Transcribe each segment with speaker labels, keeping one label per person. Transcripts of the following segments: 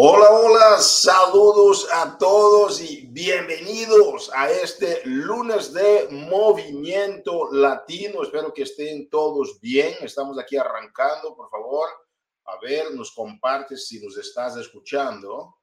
Speaker 1: Hola, hola, saludos a todos y bienvenidos a este lunes de Movimiento Latino. Espero que estén todos bien. Estamos aquí arrancando, por favor. A ver, nos compartes si nos estás escuchando.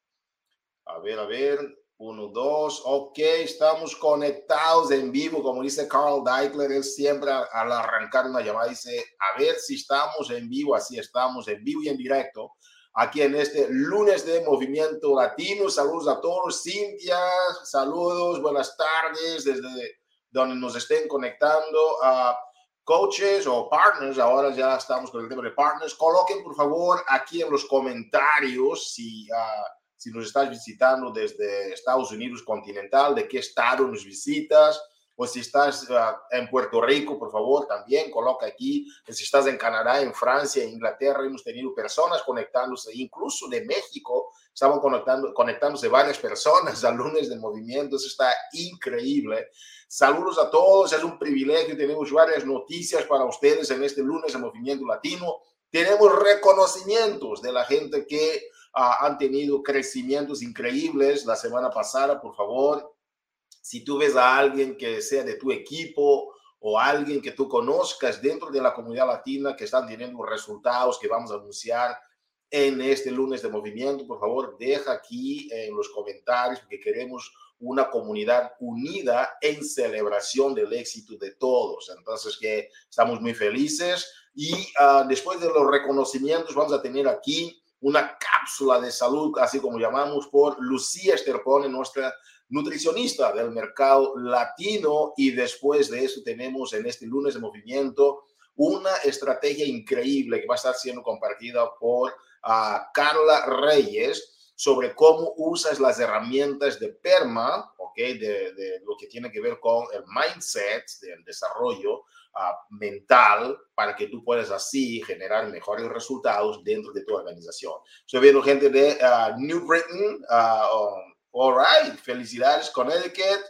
Speaker 1: A ver, a ver. Uno, dos. Ok, estamos conectados en vivo, como dice Carl Deichler. Él siempre al arrancar una llamada dice, a ver si estamos en vivo. Así estamos en vivo y en directo aquí en este lunes de Movimiento Latino. Saludos a todos. Cintia, saludos, buenas tardes desde donde nos estén conectando. a coaches o partners, ahora ya estamos con el tema de partners. Coloquen por favor aquí en los comentarios si, uh, si nos estás visitando desde Estados Unidos continental, de qué estado nos visitas o si estás uh, en Puerto Rico, por favor, también coloca aquí. Si estás en Canadá, en Francia, en Inglaterra, hemos tenido personas conectándose, incluso de México, estaban conectando, conectándose varias personas al lunes de movimiento. Eso está increíble. Saludos a todos, es un privilegio. Tenemos varias noticias para ustedes en este lunes de movimiento latino. Tenemos reconocimientos de la gente que uh, han tenido crecimientos increíbles la semana pasada. Por favor, si tú ves a alguien que sea de tu equipo o alguien que tú conozcas dentro de la comunidad latina que están teniendo resultados que vamos a anunciar en este lunes de movimiento, por favor, deja aquí en los comentarios porque queremos una comunidad unida en celebración del éxito de todos. Entonces, que estamos muy felices y uh, después de los reconocimientos vamos a tener aquí una cápsula de salud, así como llamamos, por Lucía Esterpone, nuestra nutricionista del mercado latino y después de eso tenemos en este lunes de movimiento una estrategia increíble que va a estar siendo compartida por uh, Carla Reyes sobre cómo usas las herramientas de PERMA, ¿ok? De, lo que tiene que ver con el mindset, del desarrollo uh, mental, para que tú puedas así generar mejores resultados dentro de tu organización. Estoy viendo gente de uh, New Britain, um, All right, felicidades Connecticut.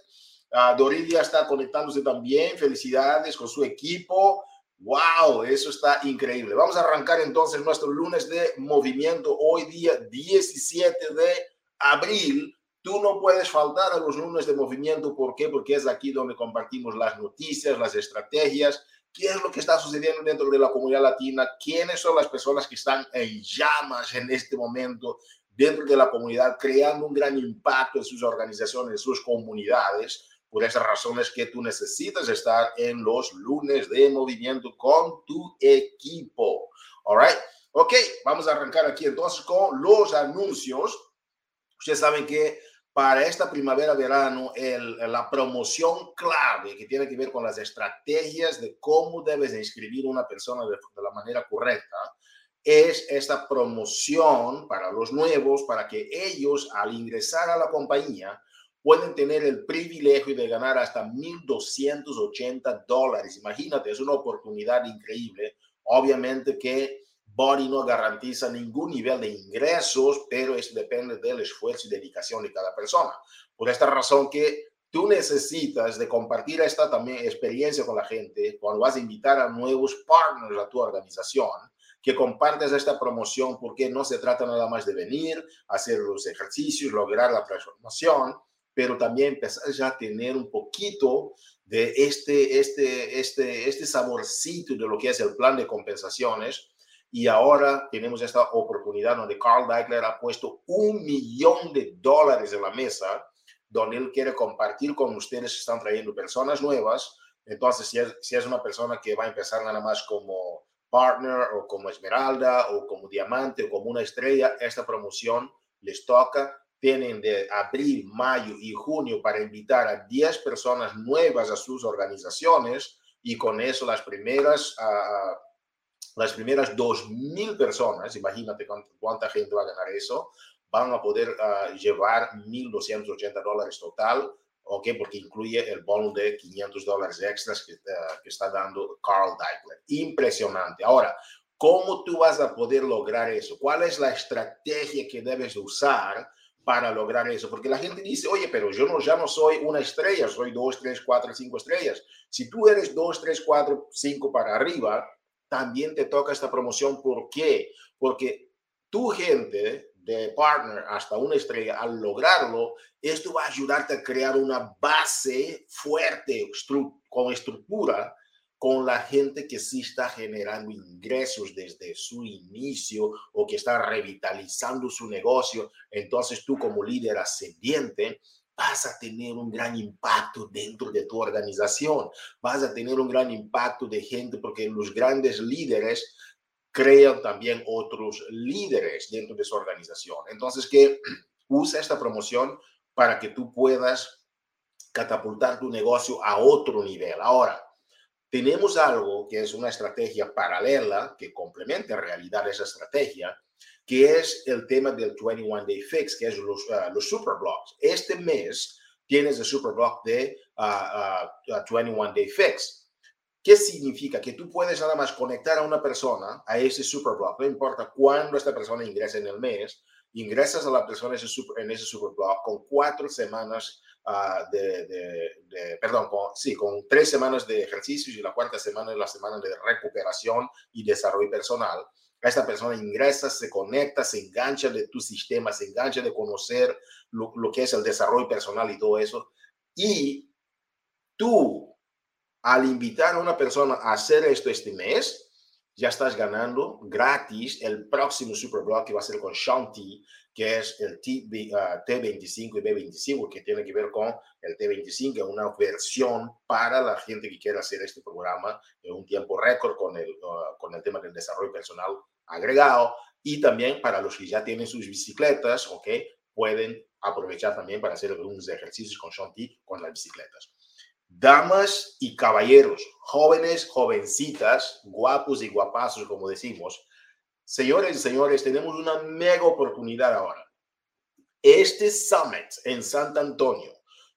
Speaker 1: Uh, Doridia está conectándose también. Felicidades con su equipo. Wow, eso está increíble. Vamos a arrancar entonces nuestro lunes de movimiento. Hoy día 17 de abril. Tú no puedes faltar a los lunes de movimiento. ¿Por qué? Porque es aquí donde compartimos las noticias, las estrategias, qué es lo que está sucediendo dentro de la comunidad latina, quiénes son las personas que están en llamas en este momento, dentro de la comunidad, creando un gran impacto en sus organizaciones, en sus comunidades. Por esas razones que tú necesitas estar en los lunes de movimiento con tu equipo. All right. Ok, vamos a arrancar aquí entonces con los anuncios. Ustedes saben que para esta primavera-verano, la promoción clave que tiene que ver con las estrategias de cómo debes inscribir una persona de, de la manera correcta, es esta promoción para los nuevos, para que ellos al ingresar a la compañía pueden tener el privilegio de ganar hasta 1.280 dólares. Imagínate, es una oportunidad increíble. Obviamente que Body no garantiza ningún nivel de ingresos, pero eso depende del esfuerzo y dedicación de cada persona. Por esta razón que tú necesitas de compartir esta también experiencia con la gente cuando vas a invitar a nuevos partners a tu organización que compartas esta promoción porque no se trata nada más de venir, hacer los ejercicios, lograr la transformación, pero también empezar ya a tener un poquito de este, este, este, este saborcito de lo que es el plan de compensaciones. Y ahora tenemos esta oportunidad donde Carl Deichler ha puesto un millón de dólares en la mesa, donde él quiere compartir con ustedes que están trayendo personas nuevas. Entonces, si es, si es una persona que va a empezar nada más como partner o como esmeralda o como diamante o como una estrella, esta promoción les toca. Tienen de abril, mayo y junio para invitar a 10 personas nuevas a sus organizaciones y con eso las primeras, uh, las primeras 2.000 personas, imagínate cuánta gente va a ganar eso, van a poder uh, llevar 1.280 dólares total ¿ok? Porque incluye el bono de 500 dólares extras que, uh, que está dando Carl Deichler. Impresionante. Ahora, ¿cómo tú vas a poder lograr eso? ¿Cuál es la estrategia que debes usar para lograr eso? Porque la gente dice, oye, pero yo no, ya no soy una estrella, soy dos, tres, cuatro, cinco estrellas. Si tú eres dos, tres, cuatro, cinco para arriba, también te toca esta promoción. ¿Por qué? Porque tu gente de partner hasta una estrella, al lograrlo, esto va a ayudarte a crear una base fuerte con estructura con la gente que sí está generando ingresos desde su inicio o que está revitalizando su negocio. Entonces tú como líder ascendiente vas a tener un gran impacto dentro de tu organización, vas a tener un gran impacto de gente porque los grandes líderes crean también otros líderes dentro de su organización. Entonces, que usa esta promoción para que tú puedas catapultar tu negocio a otro nivel. Ahora, tenemos algo que es una estrategia paralela que complementa en realidad esa estrategia, que es el tema del 21 Day Fix, que es los, uh, los superblocks. Este mes tienes el superblock de 21 ah, Day Fix. ¿Qué significa? Que tú puedes nada más conectar a una persona a ese superblock, no importa cuándo esta persona ingresa en el mes, ingresas a la persona en ese superblock con cuatro semanas uh, de, de, perdón, con, sí, con tres semanas de ejercicios y la cuarta semana es la semana de recuperación y desarrollo personal. Esta persona ingresa, se conecta, se engancha de tu sistema, se engancha de conocer lo, lo que es el desarrollo personal y todo eso. Y tú, al invitar a una persona a hacer esto este mes, ya estás ganando gratis el próximo Superblog que va a ser con Shanti, que es el T, 25 y B25, que tiene que ver con el T25, una versión para la gente que quiera hacer este programa en un tiempo récord con el, uh, con el tema del desarrollo personal agregado y también para los que ya tienen sus bicicletas, ¿ok? Pueden aprovechar también para hacer algunos ejercicios con Shanti con las bicicletas. Damas y caballeros, jóvenes, jovencitas, guapos y guapazos, como decimos, señores y señores, tenemos una mega oportunidad ahora. Este summit en Santo Antonio,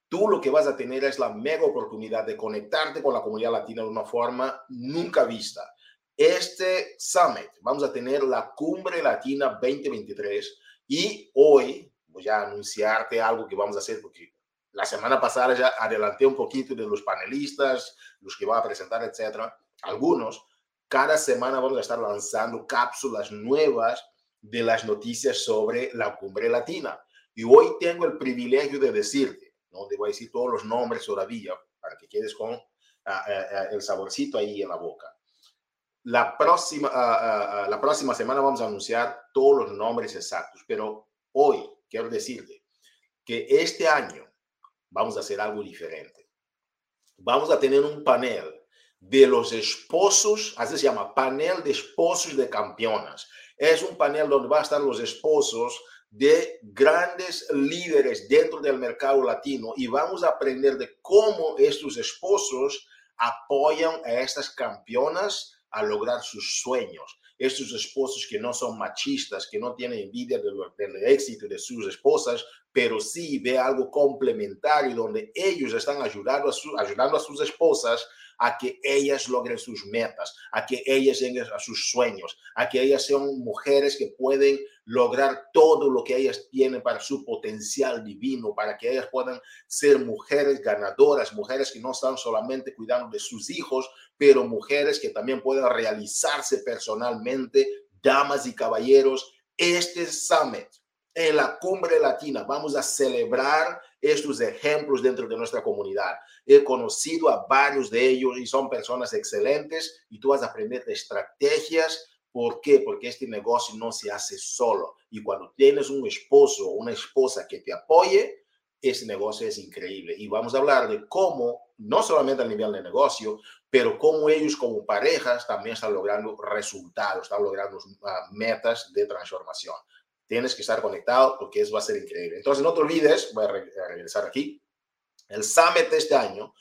Speaker 1: tú lo que vas a tener es la mega oportunidad de conectarte con la comunidad latina de una forma nunca vista. Este summit, vamos a tener la Cumbre Latina 2023 y hoy voy a anunciarte algo que vamos a hacer porque la semana pasada ya adelanté un poquito de los panelistas, los que van a presentar, etcétera. Algunos, cada semana vamos a estar lanzando cápsulas nuevas de las noticias sobre la cumbre latina. Y hoy tengo el privilegio de decirte, no te voy a decir todos los nombres todavía, para que quedes con ah, ah, ah, el saborcito ahí en la boca. La próxima, la próxima semana vamos a anunciar todos los nombres exactos, pero hoy quiero decirte que este año vamos a hacer algo diferente. Vamos a tener un panel de los esposos, así se llama, panel de esposos de campeonas. Es un panel donde van a estar los esposos de grandes líderes dentro del mercado latino y vamos a aprender de cómo estos esposos apoyan a estas campeonas a lograr sus sueños. Estos esposos que no son machistas, que no tienen envidia del, del éxito de sus esposas, pero sí ve algo complementario donde ellos están ayudando a, su, ayudando a sus esposas a que ellas logren sus metas, a que ellas lleguen a sus sueños, a que ellas sean mujeres que pueden lograr todo lo que ellas tienen para su potencial divino, para que ellas puedan ser mujeres ganadoras, mujeres que no están solamente cuidando de sus hijos, pero mujeres que también puedan realizarse personalmente, damas y caballeros. Este summit en la cumbre latina. Vamos a celebrar estos ejemplos dentro de nuestra comunidad. He conocido a varios de ellos y son personas excelentes y tú vas a aprender de estrategias. ¿Por qué? Porque este negocio no se hace solo. Y cuando tienes un esposo o una esposa que te apoye, ese negocio es increíble. Y vamos a hablar de cómo, no solamente a nivel de negocio, pero cómo ellos como parejas también están logrando resultados, están logrando uh, metas de transformación. Tienes que estar conectado porque eso va a ser increíble. Entonces, no te olvides, voy a, regresar aquí, el Summit de este año,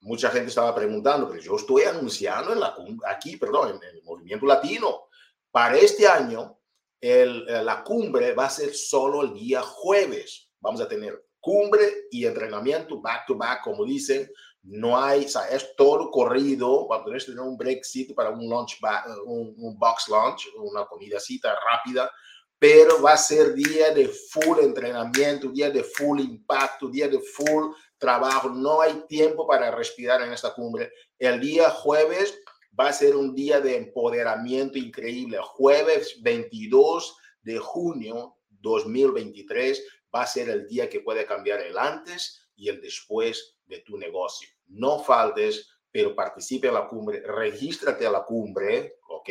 Speaker 1: mucha gente estaba preguntando, pero yo estoy anunciando en la, aquí, perdón, en el movimiento latino. Para este año, el, la cumbre va a ser solo el día jueves. Vamos a tener cumbre y entrenamiento back to back, como dicen. No hay, o sea, es todo corrido. Va a tener un break para un lunch, un, un box lunch, una comidacita rápida pero va a ser día de full entrenamiento, día de full impacto, día de full trabajo. No hay tiempo para respirar en esta cumbre. El día jueves va a ser un día de empoderamiento increíble. Jueves 22 de junio 2023 va a ser el día que puede cambiar el antes y el después de tu negocio. No faltes, pero participe en la cumbre, regístrate a la cumbre, ¿ok?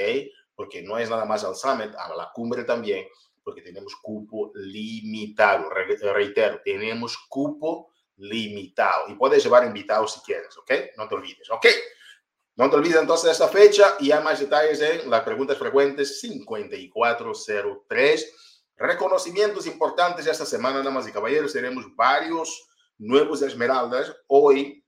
Speaker 1: Porque no es nada más al summit, a la cumbre también, porque tenemos cupo limitado. reitero, tenemos cupo limitado y puedes llevar invitados si quieres, ¿ok? No te olvides, ¿ok? No te olvides entonces de esta fecha y hay más detalles en las preguntas frecuentes 5403. Reconocimientos importantes esta semana, damas y caballeros. Tenemos varios nuevos esmeraldas. Hoy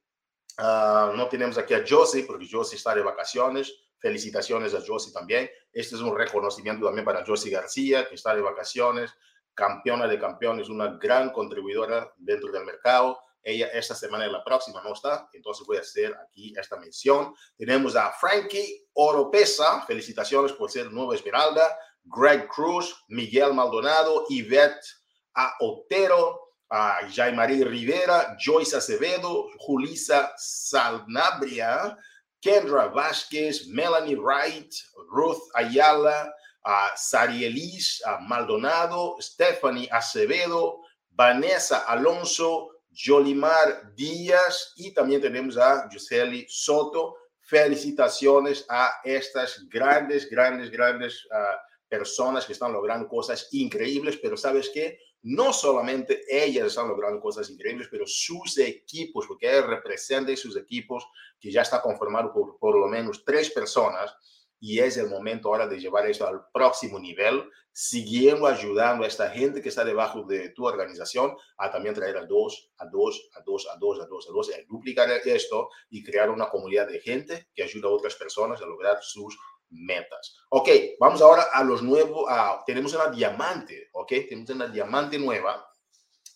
Speaker 1: uh, no tenemos aquí a Josie porque Josie está de vacaciones. Felicitaciones a Josie también. Este es un reconocimiento también para Josie García, que está de vacaciones, campeona de campeones, una gran contribuidora dentro del mercado. Ella esta semana y la próxima no está, entonces voy a hacer aquí esta mención. Tenemos a Frankie Oropesa, felicitaciones por ser nuevo Esmeralda, Greg Cruz, Miguel Maldonado, Yvette a Otero, a Marie Rivera, Joyce Acevedo, Julisa Salnabria, Kendra Vázquez, Melanie Wright, Ruth Ayala, a Sarielis Maldonado, Stephanie Acevedo, Vanessa Alonso, Jolimar Díaz y también tenemos a Giseli Soto. Felicitaciones a estas grandes, grandes, grandes uh, personas que están logrando cosas increíbles, pero sabes qué? No solamente ellas están logrando cosas increíbles, pero sus equipos, porque ella representa sus equipos, que ya está conformado por por lo menos tres personas, y es el momento ahora de llevar esto al próximo nivel, siguiendo ayudando a esta gente que está debajo de tu organización a también traer a dos, a dos, a dos, a dos, a dos, a dos, a duplicar esto y crear una comunidad de gente que ayuda a otras personas a lograr sus metas. Ok, vamos ahora a los nuevos, tenemos una diamante, ok, tenemos una diamante nueva,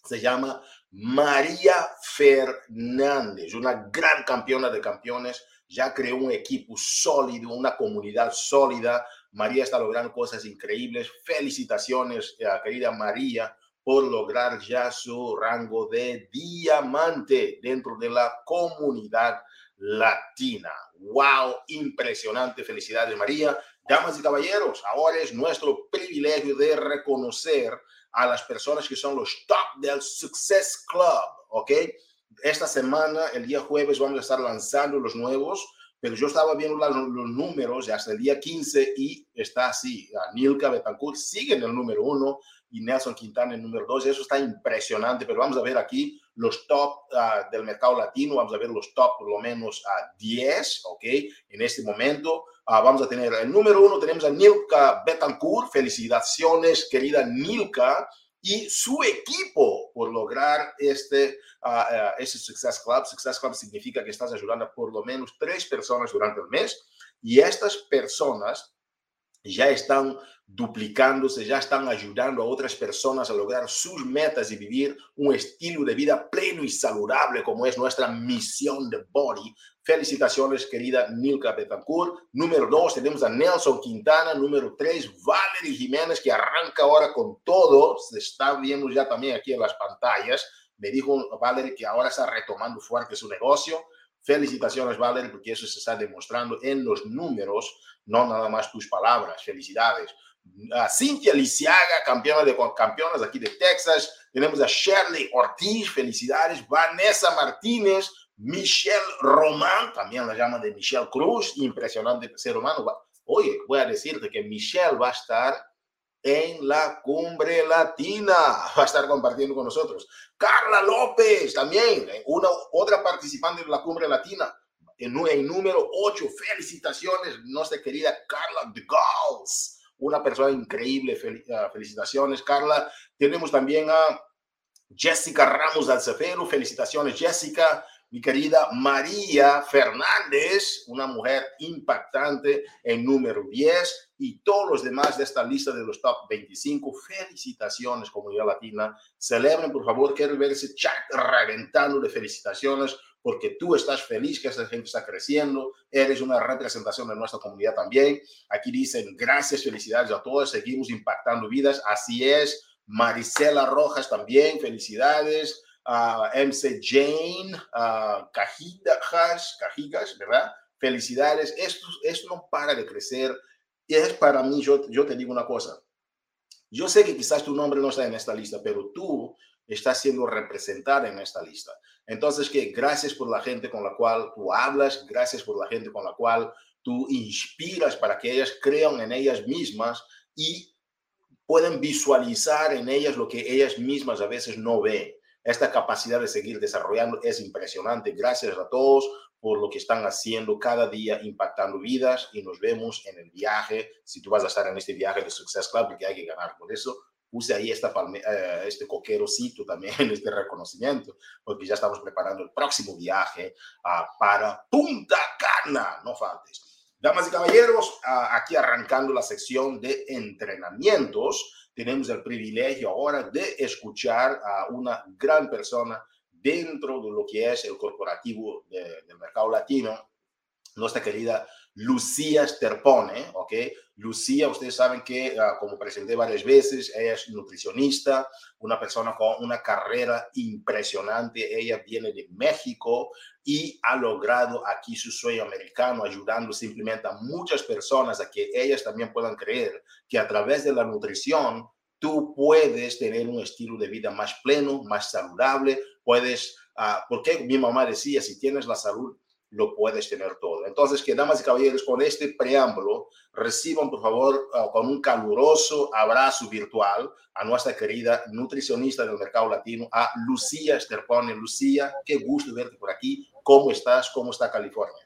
Speaker 1: se llama María Fernández, una gran campeona de campeones ya creó un equipo sólido, una comunidad sólida. María está logrando cosas increíbles. Felicitaciones, eh, querida María, por lograr ya su rango de diamante dentro de la comunidad latina. ¡Wow! Impresionante. Felicidades, María. Damas y caballeros, ahora es nuestro privilegio de reconocer a las personas que son los top del Success Club, ¿ok? esta semana, el día jueves, vamos a estar lanzando los nuevos, pero yo estaba viendo los, los números hasta el día 15 y está así. Nilka Betancourt sigue en el número uno y Nelson Quintana el número dos. Eso está impresionante, pero vamos a ver aquí los top ah, del mercado latino, vamos a ver los top por lo menos a 10, ¿ok? En este momento. Uh, vamos a tener el número uno, tenemos a Nilka Betancourt. Felicitaciones, querida Nilka y su equipo por lograr este, uh, este Success Club. Success Club significa que estás ayudando a por lo menos tres personas durante el mes y estas personas ya están duplicándose, ya están ayudando a otras personas a lograr sus metas y vivir un estilo de vida pleno y saludable como es nuestra misión de Body. Felicitaciones, querida Nilka Betancourt. Número dos, tenemos a Nelson Quintana. Número tres, Valerie Jiménez, que arranca ahora con todo. Se está viendo ya también aquí en las pantallas. Me dijo Valerie que ahora está retomando fuerte su negocio. Felicitaciones, Valerie, porque eso se está demostrando en los números, no nada más tus palabras. Felicidades a Cintia Lisiaga, campeona de campeonas aquí de Texas. Tenemos a Shirley Ortiz, felicidades. Vanessa Martínez, Michelle Román, también la llama de Michelle Cruz, impresionante ser humano. Oye, voy a decirte que Michelle va a estar en la cumbre latina, va a estar compartiendo con nosotros. Carla López, también, una otra participante de la cumbre latina. En, en número 8, felicitaciones, nuestra querida Carla de Gauls una persona increíble. Ah, felicitaciones, Carla. Tenemos también a Jessica Ramos Alcefero. Felicitaciones, Jessica. Mi querida María Fernández, una mujer impactante en número 10 y todos los demás de esta lista de los top 25. Felicitaciones, comunidad latina. Celebren, por favor. Quiero ver ese chat reventando de felicitaciones porque tú estás feliz que esa gente está creciendo, eres una representación de nuestra comunidad también. Aquí dicen gracias, felicidades a todos, seguimos impactando vidas, así es. Marisela Rojas también, felicidades. Uh, MC Jane, uh, Cajigas, Cajigas, ¿verdad? Felicidades. Esto, esto no para de crecer. Y es para mí, yo, yo te digo una cosa, Yo sé que quizás tu nombre no está en esta lista, pero tú estás siendo representada en esta lista. Entonces, que gracias por la gente con la cual tú hablas, gracias por la gente con la cual tú inspiras para que ellas crean en ellas mismas y pueden visualizar en ellas lo que ellas mismas a veces no ven. Esta capacidad de seguir desarrollando es impresionante. Gracias a todos por lo que están haciendo cada día, impactando vidas y nos vemos en el viaje. Si tú vas a estar en este viaje de Success Club, porque hay que ganar por eso, puse ahí esta eh, este coquerocito también, este reconocimiento, porque ya estamos preparando el próximo viaje uh, para Punta Cana, no faltes. Damas y caballeros, aquí arrancando la sección de entrenamientos, tenemos el privilegio ahora de escuchar a una gran persona dentro de lo que es el corporativo del mercado latino, nuestra querida Lucía Sterpone, ¿ok? Lucía, ustedes saben que, ah, como presenté varias veces, ella es nutricionista, una persona con una carrera impresionante. Ella viene de México y ha logrado aquí su sueño americano, ayudando simplemente a muchas personas a que ellas también puedan creer que a través de la nutrición tú puedes tener un estilo de vida más pleno, más saludable, puedes, uh, porque mi mamá decía, si tienes la salud, lo puedes tener todo. Entonces, que damas y caballeros, con este preámbulo, reciban por favor uh, con un caluroso abrazo virtual a nuestra querida nutricionista del mercado latino, a Lucía Esterpone. Lucía, qué gusto verte por aquí. ¿Cómo estás? ¿Cómo está California?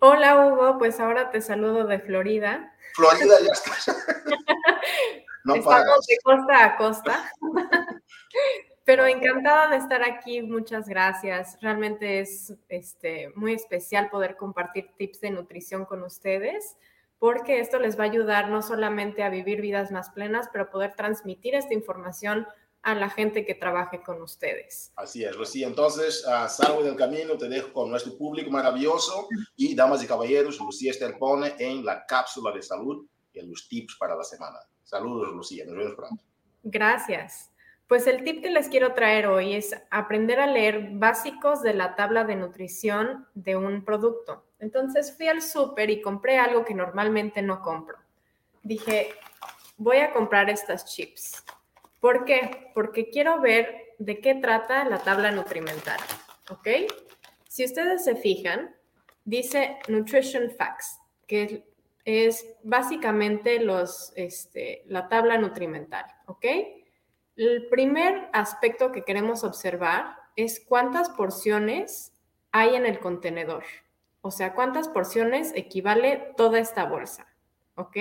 Speaker 2: Hola Hugo, pues ahora te saludo de Florida.
Speaker 1: Florida ya estás.
Speaker 2: no Estamos de costa a costa. Pero encantada de estar aquí, muchas gracias. Realmente es este, muy especial poder compartir tips de nutrición con ustedes, porque esto les va a ayudar no solamente a vivir vidas más plenas, pero poder transmitir esta información a la gente que trabaje con ustedes.
Speaker 1: Así es, Lucía. Entonces, uh, salgo del camino, te dejo con nuestro público maravilloso y, damas y caballeros, Lucía pone en la cápsula de salud y los tips para la semana. Saludos, Lucía. Nos vemos pronto.
Speaker 2: Gracias. Pues el tip que les quiero traer hoy es aprender a leer básicos de la tabla de nutrición de un producto. Entonces fui al súper y compré algo que normalmente no compro. Dije, voy a comprar estas chips. ¿Por qué? Porque quiero ver de qué trata la tabla nutrimental. ¿Ok? Si ustedes se fijan, dice Nutrition Facts, que es básicamente los, este, la tabla nutrimental. ¿Ok? El primer aspecto que queremos observar es cuántas porciones hay en el contenedor. O sea, cuántas porciones equivale toda esta bolsa. ¿Ok?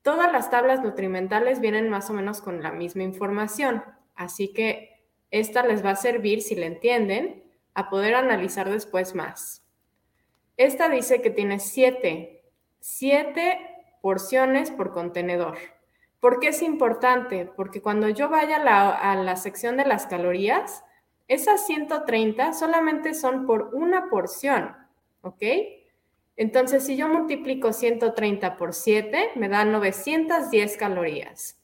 Speaker 2: Todas las tablas nutrimentales vienen más o menos con la misma información. Así que esta les va a servir, si le entienden, a poder analizar después más. Esta dice que tiene siete, siete porciones por contenedor. ¿Por qué es importante? Porque cuando yo vaya a la, sección de las calorías, esas 130 solamente son por una porción, ¿ok? Entonces, si yo multiplico 130 por 7, me da 910 calorías.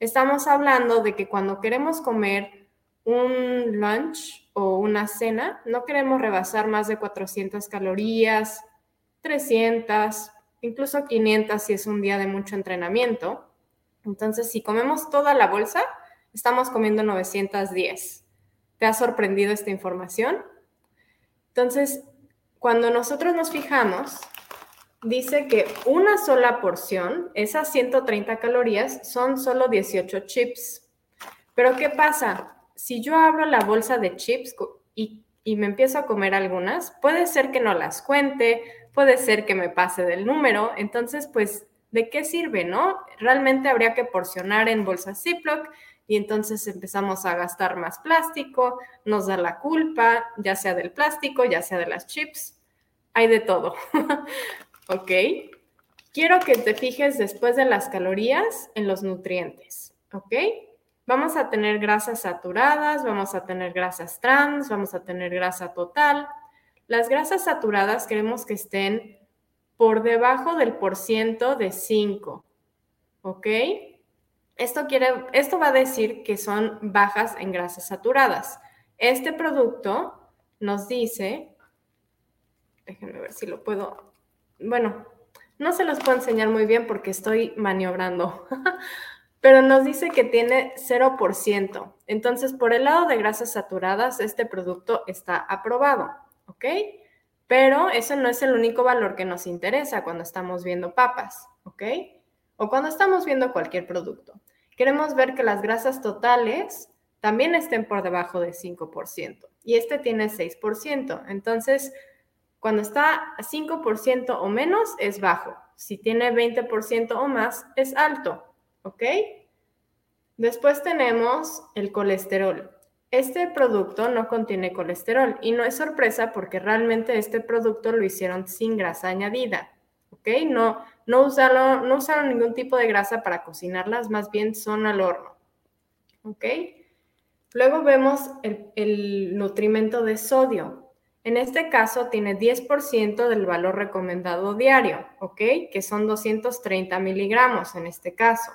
Speaker 2: Estamos hablando de que cuando queremos comer un lunch o una cena, no queremos rebasar más de 400 calorías, 300, incluso 500 si es un día de mucho entrenamiento. Entonces, si comemos toda la bolsa, estamos comiendo 910. ¿Te ha sorprendido esta información? Entonces, cuando nosotros nos fijamos, dice que una sola porción, esas 130 calorías, son solo 18 chips. Pero ¿qué pasa? Si yo abro la bolsa de chips y, y, me empiezo a comer algunas, puede ser que no las cuente, puede ser que me pase del número, entonces pues ¿de qué sirve, no? Realmente habría que porcionar en bolsas Ziploc y entonces empezamos a gastar más plástico, nos da la culpa, ya sea del plástico, ya sea de las chips, hay de todo. ¿Ok? Quiero que te fijes después de las calorías en los nutrientes. ¿Ok? Vamos a tener grasas saturadas, vamos a tener grasas trans, vamos a tener grasa total. Las grasas saturadas queremos que estén por debajo del por ciento de 5. ¿Ok? Esto, quiere, esto va a decir que son bajas en grasas saturadas. Este producto nos dice, déjenme ver si lo puedo, bueno, no se los puedo enseñar muy bien porque estoy maniobrando, pero nos dice que tiene 0%. Entonces, por el lado de grasas saturadas, este producto está aprobado, ¿ok? Pero eso no es el único valor que nos interesa cuando estamos viendo papas, ¿ok? O cuando estamos viendo cualquier producto. Queremos ver que las grasas totales también estén por debajo de 5%. Y este tiene 6%. Entonces, cuando está a 5% o menos, es bajo. Si tiene 20% o más, es alto. ¿Ok? Después tenemos el colesterol. Este producto no contiene colesterol y no es sorpresa porque realmente este producto lo hicieron sin grasa añadida. ¿Ok? No, no, usaron, no usaron ningún tipo de grasa para cocinarlas, más bien son al horno. ¿Ok? Luego vemos el, nutrimento de sodio. En este caso tiene 10% del valor recomendado diario, ¿ok? Que son 230 miligramos en este caso.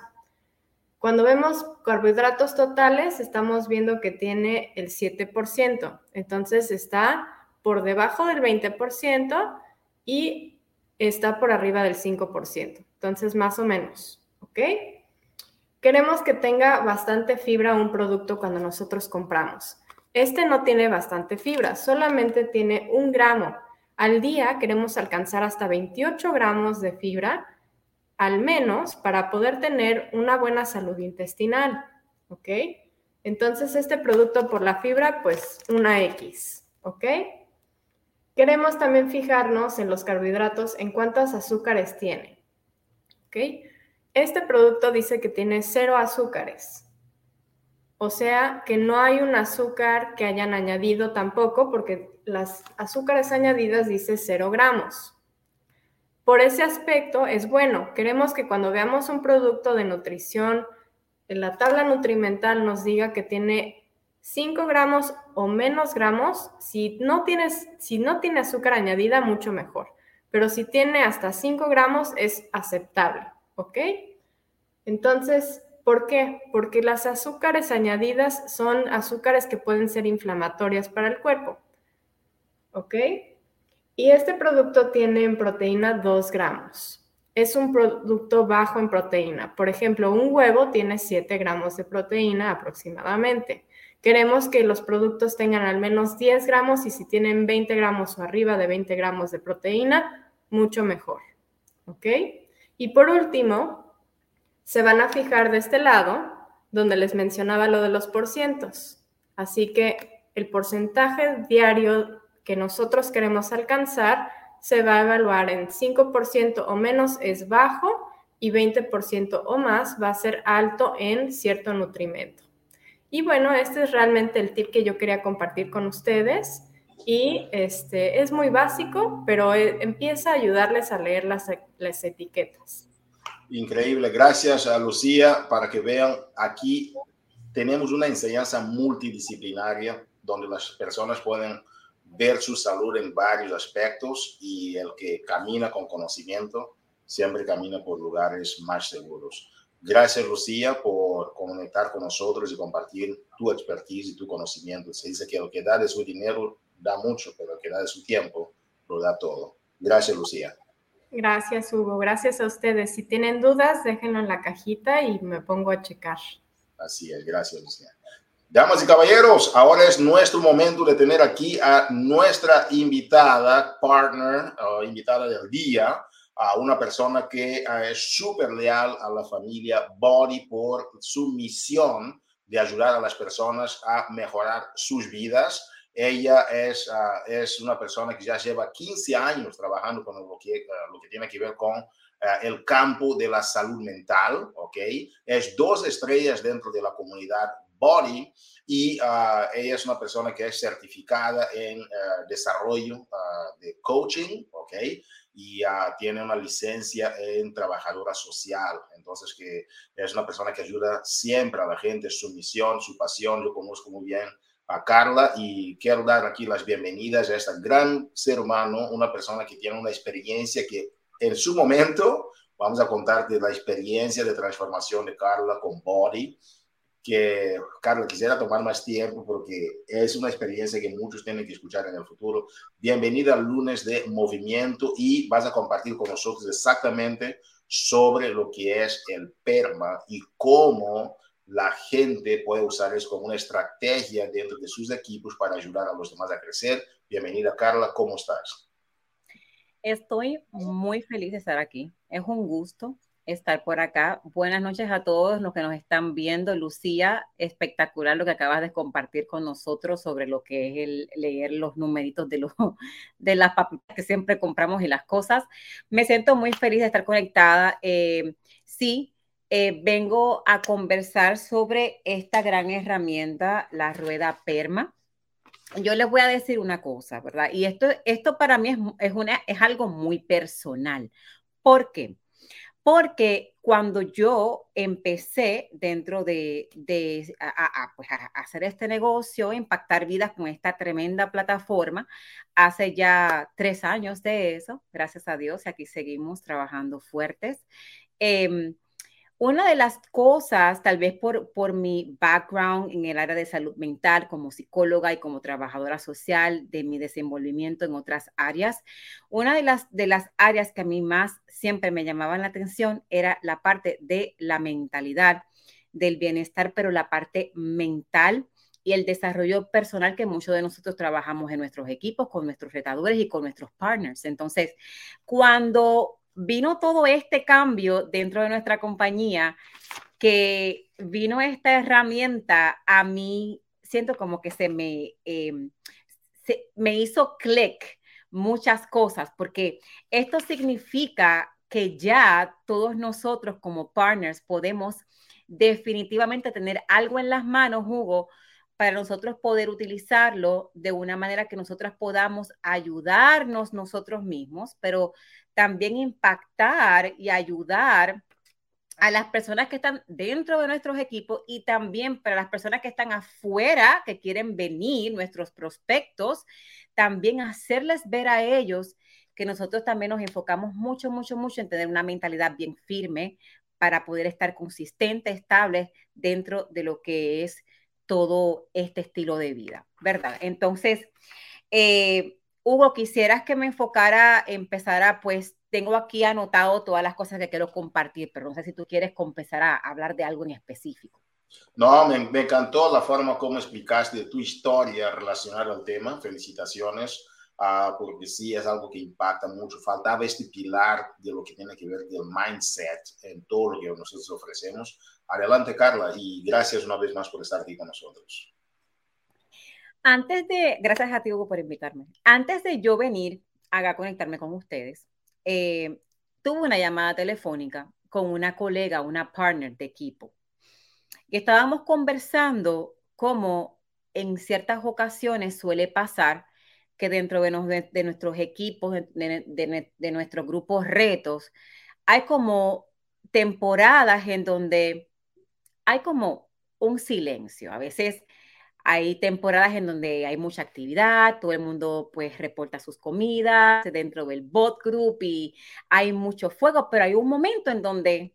Speaker 2: Cuando vemos carbohidratos totales, estamos viendo que tiene el 7%. Entonces está por debajo del 20% y está por arriba del 5%. Entonces, más o menos, ¿ok? Queremos que tenga bastante fibra un producto cuando nosotros compramos. Este no tiene bastante fibra, solamente tiene un gramo. Al día queremos alcanzar hasta 28 gramos de fibra, al menos, para poder tener una buena salud intestinal. ¿Ok? Entonces, este producto por la fibra, pues una X. ¿Ok? Queremos también fijarnos en los carbohidratos, en cuántos azúcares tiene. ¿Ok? Este producto dice que tiene cero azúcares. O sea que no hay un azúcar que hayan añadido tampoco, porque las azúcares añadidas dice 0 gramos. Por ese aspecto es bueno. Queremos que cuando veamos un producto de nutrición, en la tabla nutrimental nos diga que tiene 5 gramos o menos gramos. Si no, tienes, si no tiene azúcar añadida, mucho mejor. Pero si tiene hasta 5 gramos, es aceptable. ¿Ok? Entonces, ¿Por qué? Porque las azúcares añadidas son azúcares que pueden ser inflamatorias para el cuerpo. ¿Ok? Y este producto tiene en proteína 2 gramos. Es un producto bajo en proteína. Por ejemplo, un huevo tiene 7 gramos de proteína aproximadamente. Queremos que los productos tengan al menos 10 gramos y si tienen 20 gramos o arriba de 20 gramos de proteína, mucho mejor. ¿Ok? Y por último, se van a fijar de este lado, donde les mencionaba lo de los porcientos. Así que el porcentaje diario que nosotros queremos alcanzar se va a evaluar en 5% o menos es bajo y 20% o más va a ser alto en cierto nutrimento. Y bueno, este es realmente el tip que yo quería compartir con ustedes y este es muy básico, pero eh, empieza a ayudarles a leer las, las etiquetas.
Speaker 1: Increíble. Gracias a Lucía para que vean aquí tenemos una enseñanza multidisciplinaria donde las personas pueden ver su salud en varios aspectos y el que camina con conocimiento siempre camina por lugares más seguros. Gracias, Lucía, por conectar con nosotros y compartir tu expertise y tu conocimiento. Se dice que lo que da de su dinero da mucho, pero lo que da de su tiempo lo da todo. Gracias, Lucía.
Speaker 2: Gracias, Hugo. Gracias a ustedes. Si tienen dudas, déjenlo en la cajita y me pongo a checar.
Speaker 1: Así es, gracias, Lucía. Damas y caballeros, ahora es nuestro momento de tener aquí a nuestra invitada, partner, o invitada del día, a una persona que eh, es súper leal a la familia Body por su misión de ayudar a las personas a mejorar sus vidas ella es, ah, es una persona que ya lleva 15 años trabajando con lo que, ah, lo que tiene que ver con el campo de la salud mental, ¿ok? Es dos estrellas dentro de la comunidad Body y ella es una persona que es certificada en desarrollo de coaching, ¿ok? Y tiene una licencia en trabajadora social. Entonces, que es una persona que ayuda siempre a la gente, su misión, su pasión, yo conozco muy bien a Carla y quiero dar aquí las bienvenidas a este gran ser humano, una persona que tiene una experiencia que en su momento vamos a contarte la experiencia de transformación de Carla con Body, que, Carlos, quisiera tomar más tiempo porque es una experiencia que muchos tienen que escuchar en el futuro. Bienvenida al lunes de movimiento y vas a compartir con nosotros exactamente sobre lo que es el PERMA y cómo la gente puede usar eso como una estrategia dentro de sus equipos para ayudar a los demás a crecer. Bienvenida, Carla, ¿cómo estás?
Speaker 3: Estoy muy feliz de estar aquí. Es un gusto estar por acá. Buenas noches a todos los que nos están viendo. Lucía, espectacular lo que acabas de compartir con nosotros sobre lo que es el leer los numeritos de, los, de las papitas que siempre compramos y las cosas. Me siento muy feliz de estar conectada. Eh, sí, eh, vengo a conversar sobre esta gran herramienta, la rueda PERMA. Yo les voy a decir una cosa, ¿verdad? Y esto, esto para mí es, es, una, es algo muy personal. ¿Por qué? Porque cuando yo empecé dentro de, pues, a, hacer este negocio, impactar vidas con esta tremenda plataforma, hace ya tres años de eso, gracias a Dios, y aquí seguimos trabajando fuertes. Em, una de las cosas, tal vez por, por mi background en el área de salud mental como psicóloga y como trabajadora social, de mi desenvolvimiento en otras áreas, una de las, de las áreas que a mí más siempre me llamaban la atención era la parte de la mentalidad, del bienestar, pero la parte mental y el desarrollo personal que muchos de nosotros trabajamos en nuestros equipos, con nuestros retadores y con nuestros partners. Entonces, cuando vino todo este cambio dentro de nuestra compañía, que vino esta herramienta, a mí siento como que se me, em, me hizo clic muchas cosas, porque esto significa que ya todos nosotros como partners podemos definitivamente tener algo en las manos, Hugo, para nosotros poder utilizarlo de una manera que nosotros podamos ayudarnos nosotros mismos, pero también impactar y ayudar a las personas que están dentro de nuestros equipos y también para las personas que están afuera, que quieren venir, nuestros prospectos, también hacerles ver a ellos que nosotros también nos enfocamos mucho, mucho, mucho en tener una mentalidad bien firme para poder estar consistente, estable dentro de lo que es todo este estilo de vida, ¿verdad? Entonces, eh, Hugo, quisieras que me enfocara, empezara, pues tengo aquí anotado todas las cosas que quiero compartir, pero no sé si tú quieres empezar a hablar de algo en específico.
Speaker 1: No, me, me encantó la forma como explicaste tu historia relacionada al tema. Felicitaciones, uh, porque sí es algo que impacta mucho. Faltaba este pilar de lo que tiene que ver del mindset en todo lo que nosotros ofrecemos. Adelante, Carla, y gracias una vez más por estar aquí con nosotros.
Speaker 3: Antes de, gracias a ti Hugo por invitarme. Antes de yo venir a conectarme con ustedes, eh, tuve una llamada telefónica con una colega, una partner de equipo, y estábamos conversando cómo en ciertas ocasiones suele pasar que dentro de, nuestros equipos, de, de nuestros grupos retos, hay como temporadas en donde hay como un silencio. A veces hay temporadas en donde hay mucha actividad, todo el mundo pues reporta sus comidas dentro del bot group y hay mucho fuego, pero hay un momento en donde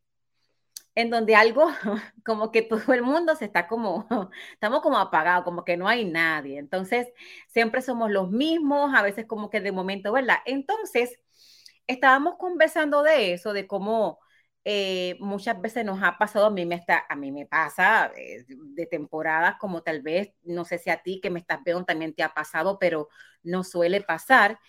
Speaker 3: en donde algo como que todo el mundo se está como estamos como apagados, como que no hay nadie. Entonces, siempre somos los mismos, a veces como que de momento, ¿verdad? Entonces, estábamos conversando de eso, de cómo eh, muchas veces nos ha pasado, a mí me, está, a mí me pasa eh, de temporadas como tal vez, no sé si a ti que me estás viendo también te ha pasado, pero no suele pasar.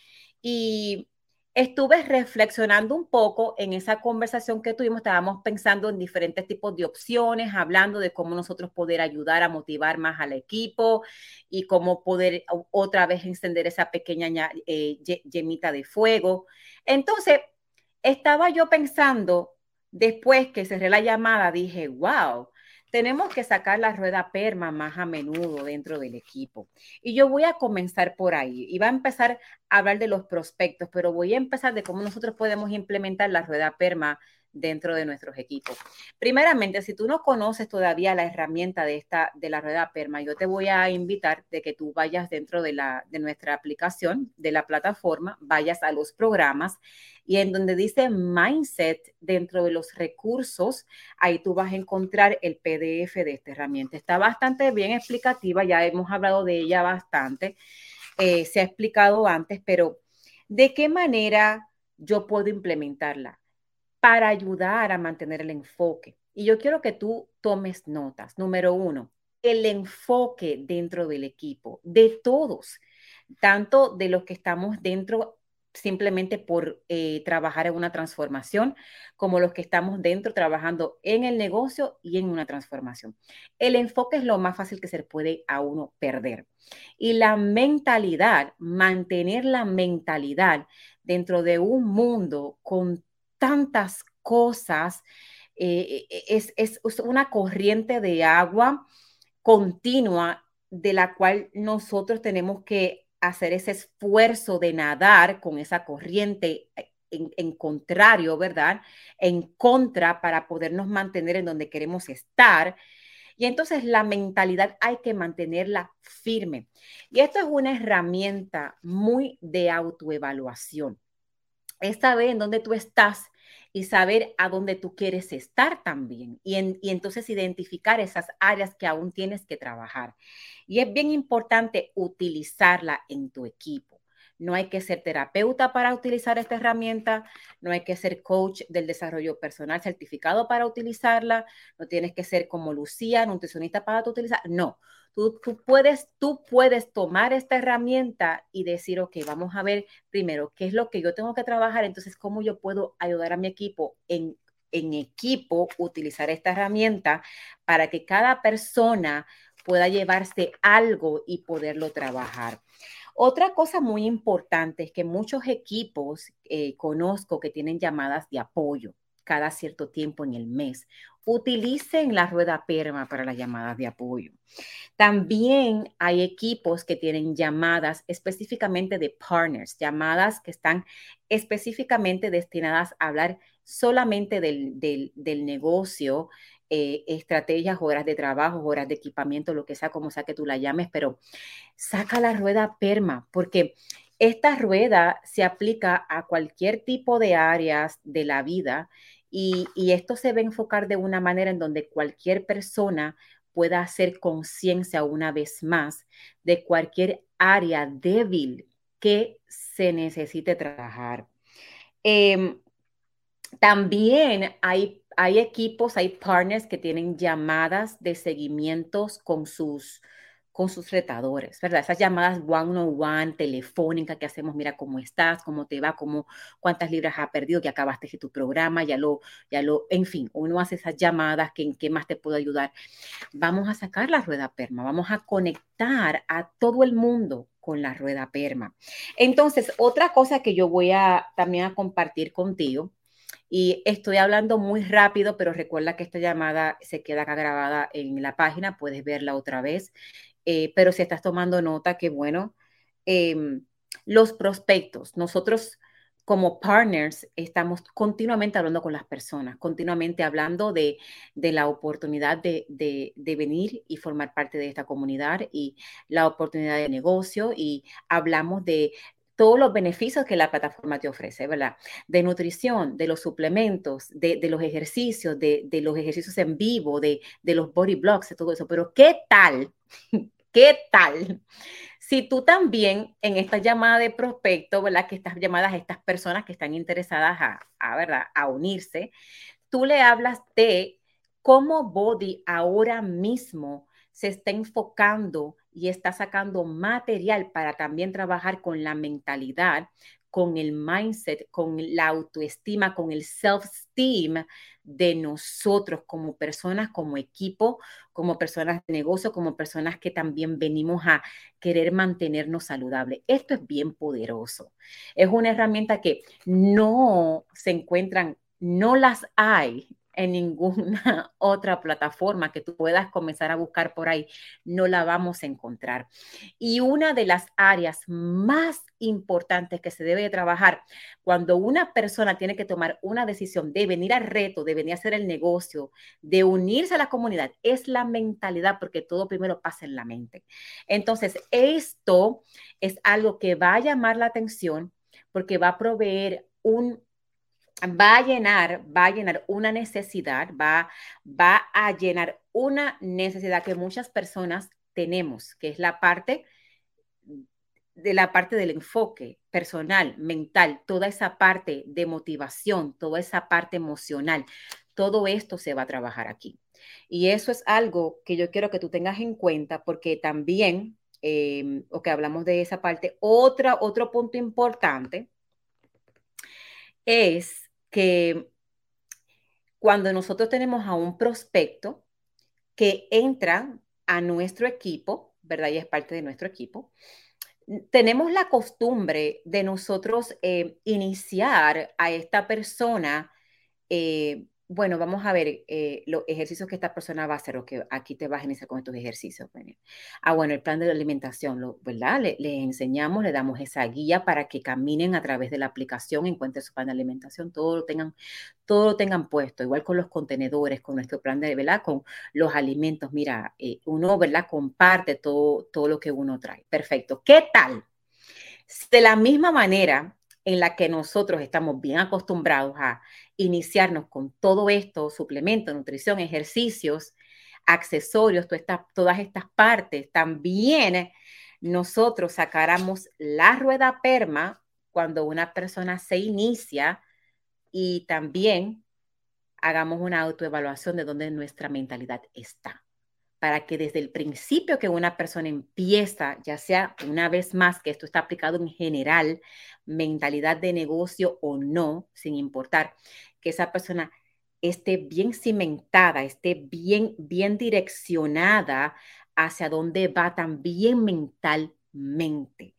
Speaker 3: Y estuve reflexionando un poco en esa conversación que tuvimos, estábamos pensando en diferentes tipos de opciones, hablando de cómo nosotros poder ayudar a motivar más al equipo y cómo poder otra vez encender esa pequeña eh, yemita de fuego. Entonces, estaba yo pensando Después que cerré la llamada, dije, wow, tenemos que sacar la rueda perma más a menudo dentro del equipo. Y yo voy a comenzar por ahí. Y va a empezar a hablar de los prospectos, pero voy a empezar de cómo nosotros podemos implementar la rueda perma dentro de nuestros equipos. Primeramente, si tú no conoces todavía la herramienta de esta de la rueda Perma, yo te voy a invitar de que tú vayas dentro de la de nuestra aplicación, de la plataforma, vayas a los programas y en donde dice Mindset dentro de los recursos, ahí tú vas a encontrar el PDF de esta herramienta. Está bastante bien explicativa, ya hemos hablado de ella bastante, eh, se ha explicado antes, pero ¿de qué manera yo puedo implementarla? Para ayudar a mantener el enfoque. Y yo quiero que tú tomes notas. Número uno, el enfoque dentro del equipo, de todos, tanto de los que estamos dentro simplemente por eh, trabajar en una transformación, como los que estamos dentro trabajando en el negocio y en una transformación. El enfoque es lo más fácil que se puede a uno perder. Y la mentalidad, mantener la mentalidad dentro de un mundo con tantas cosas, eh, e, es, es una corriente de agua continua de la cual nosotros tenemos que hacer ese esfuerzo de nadar con esa corriente eh, en, contrario, ¿verdad? En contra para podernos mantener en donde queremos estar. Y entonces la mentalidad hay que mantenerla firme. Y esto es una herramienta muy de autoevaluación. Esta vez en donde tú estás y saber a dónde tú quieres estar también. Y, y entonces identificar esas áreas que aún tienes que trabajar. Y es bien importante utilizarla en tu equipo. No hay que ser terapeuta para utilizar esta herramienta, no hay que ser coach del desarrollo personal certificado para utilizarla, no tienes que ser como Lucía, nutricionista para utilizar. No, Tú, puedes, tú puedes tomar esta herramienta y decir, ok, vamos a ver primero qué es lo que yo tengo que trabajar, entonces cómo yo puedo ayudar a mi equipo en equipo, utilizar esta herramienta para que cada persona pueda llevarse algo y poderlo trabajar. Otra cosa muy importante es que muchos equipos eh, conozco que tienen llamadas de apoyo cada cierto tiempo en el mes. Utilicen la rueda PERMA para las llamadas de apoyo. También hay equipos que tienen llamadas específicamente de partners, llamadas que están específicamente destinadas a hablar solamente del, del, negocio, eh, estrategias, horas de trabajo, horas de equipamiento, lo que sea, como sea que tú la llames, pero saca la rueda PERMA, porque esta rueda se aplica a cualquier tipo de áreas de la vida y, esto se va a enfocar de una manera en donde cualquier persona pueda hacer conciencia una vez más de cualquier área débil que se necesite trabajar. Em, también hay, hay equipos, hay partners que tienen llamadas de seguimientos con sus, con sus retadores, ¿verdad? Esas llamadas one-on-one, telefónicas que hacemos, mira cómo estás, cómo te va, cómo, cuántas libras has perdido, que acabaste de tu programa, ya lo, ya lo, en fin, uno hace esas llamadas, que en qué más te puedo ayudar. Vamos a sacar la rueda perma, vamos a conectar a todo el mundo con la rueda perma. Entonces, otra cosa que yo voy a también a compartir contigo, y estoy hablando muy rápido, pero recuerda que esta llamada se queda acá grabada en la página, puedes verla otra vez. Eh, pero si estás tomando nota, que bueno, em, los prospectos, nosotros como partners estamos continuamente hablando con las personas, continuamente hablando de, la oportunidad de, de, venir y formar parte de esta comunidad y la oportunidad de negocio y hablamos de todos los beneficios que la plataforma te ofrece, ¿verdad? De nutrición, de los suplementos, de, los ejercicios, de, los ejercicios en vivo, de, los body blocks, de todo eso. Pero ¿qué tal? ¿Qué tal? Si tú también en esta llamada de prospecto, ¿verdad? Que estas llamadas a estas personas que están interesadas a, ¿verdad? A unirse, tú le hablas de cómo Body ahora mismo se está enfocando y está sacando material para también trabajar con la mentalidad, con el mindset, con la autoestima, con el self-esteem de nosotros como personas, como equipo, como personas de negocio, como personas que también venimos a querer mantenernos saludables. Esto es bien poderoso. Es una herramienta que no se encuentran, no las hay en ninguna otra plataforma que tú puedas comenzar a buscar por ahí. No la vamos a encontrar. Y una de las áreas más importantes que se debe trabajar cuando una persona tiene que tomar una decisión de venir al reto, de venir a hacer el negocio, de unirse a la comunidad, es la mentalidad, porque todo primero pasa en la mente. Entonces, esto es algo que va a llamar la atención porque va a proveer un va a llenar, va a llenar una necesidad, va, va a llenar una necesidad que muchas personas tenemos, que es la parte de la parte del enfoque personal, mental, toda esa parte de motivación, toda esa parte emocional, todo esto se va a trabajar aquí. Y eso es algo que yo quiero que tú tengas en cuenta porque también, eh, o que hablamos de esa parte, otra, otro punto importante es que cuando nosotros tenemos a un prospecto que entra a nuestro equipo, ¿verdad? Y es parte de nuestro equipo, tenemos la costumbre de nosotros eh, iniciar a esta persona eh, bueno, vamos a ver eh, los ejercicios que esta persona va a hacer o que aquí te vas a iniciar con estos ejercicios. Ah, bueno, el plan de alimentación, ¿verdad? Les le enseñamos, le damos esa guía para que caminen a través de la aplicación, encuentren su plan de alimentación, todo lo tengan, todo lo tengan puesto, igual con los contenedores, con nuestro plan de, ¿verdad? Con los alimentos. Mira, eh, uno, ¿verdad? Comparte todo, todo lo que uno trae. Perfecto. ¿Qué tal? De la misma manera en la que nosotros estamos bien acostumbrados a iniciarnos con todo esto, suplemento, nutrición, ejercicios, accesorios, todas estas partes, también nosotros sacáramos la rueda perma cuando una persona se inicia y también hagamos una autoevaluación de dónde nuestra mentalidad está para que desde el principio que una persona empieza, ya sea una vez más que esto está aplicado en general, mentalidad de negocio o no, sin importar, que esa persona esté bien cimentada, esté bien, bien direccionada hacia dónde va también mentalmente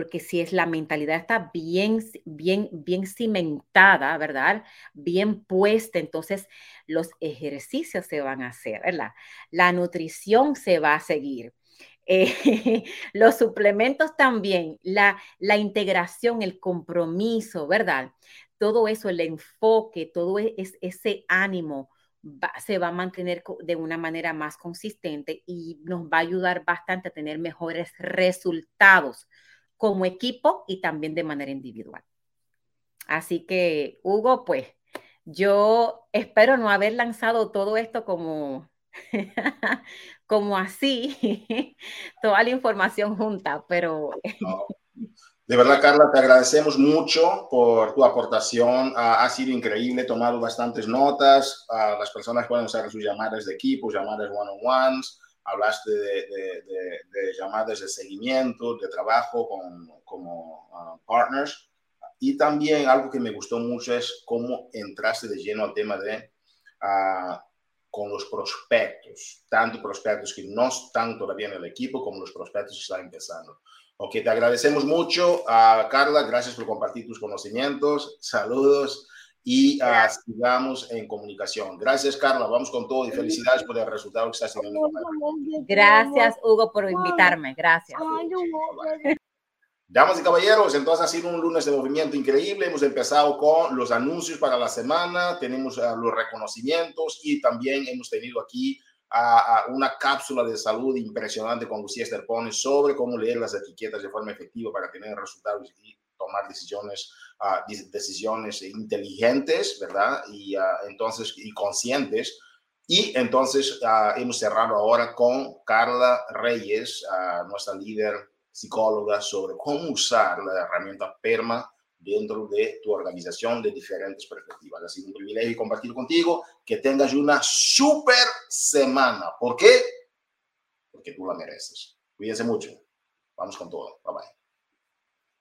Speaker 3: porque si es la mentalidad está bien, bien, bien cimentada, ¿verdad? Bien puesta, entonces los ejercicios se van a hacer, ¿verdad? La nutrición se va a seguir. Eh, los suplementos también, la, la integración, el compromiso, ¿verdad? Todo eso, el enfoque, todo e, es, ese ánimo, se va a mantener de una manera más consistente y nos va a ayudar bastante a tener mejores resultados como equipo y también de manera individual. Así que, Hugo, pues yo espero no haber lanzado todo esto como, como así, toda la información junta, pero...
Speaker 1: De verdad, Carla, te agradecemos mucho por tu aportación. ha sido increíble, he tomado bastantes notas. las personas pueden usar sus llamadas de equipo, llamadas one-on-ones hablaste de, llamadas de seguimiento, de trabajo con, como ah, partners. Y también algo que me gustó mucho es cómo entraste de lleno al tema de uh, con los prospectos, tanto prospectos que no están todavía en el equipo como los prospectos que están empezando. Ok, te agradecemos mucho, a Carla, gracias por compartir tus conocimientos, saludos y uh, sigamos en comunicación. Gracias, Carla. Vamos con todo y felicidades por el resultado que estás teniendo.
Speaker 3: Gracias, Hugo, por invitarme. Gracias.
Speaker 1: Damas y caballeros, entonces ha sido un lunes de movimiento increíble. Hemos empezado con los anuncios para la semana, tenemos uh, los reconocimientos y también hemos tenido aquí uh, una cápsula de salud impresionante con Lucía Esterpone sobre cómo leer las etiquetas de forma efectiva para tener resultados tomar decisiones, uh, decisiones inteligentes, ¿verdad? Y uh, entonces, y conscientes. Y entonces uh, hemos cerrado ahora con Carla Reyes, nuestra líder psicóloga, sobre cómo usar la herramienta PERMA dentro de tu organización de diferentes perspectivas. Ha sido un privilegio compartir contigo. Que tengas una super semana. ¿Por qué? Porque tú la mereces. Cuídense mucho. Vamos con todo. Bye bye.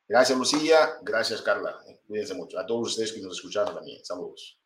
Speaker 1: Gracias, Lucía. Gracias, Carla. Cuídense mucho. A todos ustedes que nos escucharon también. Saludos.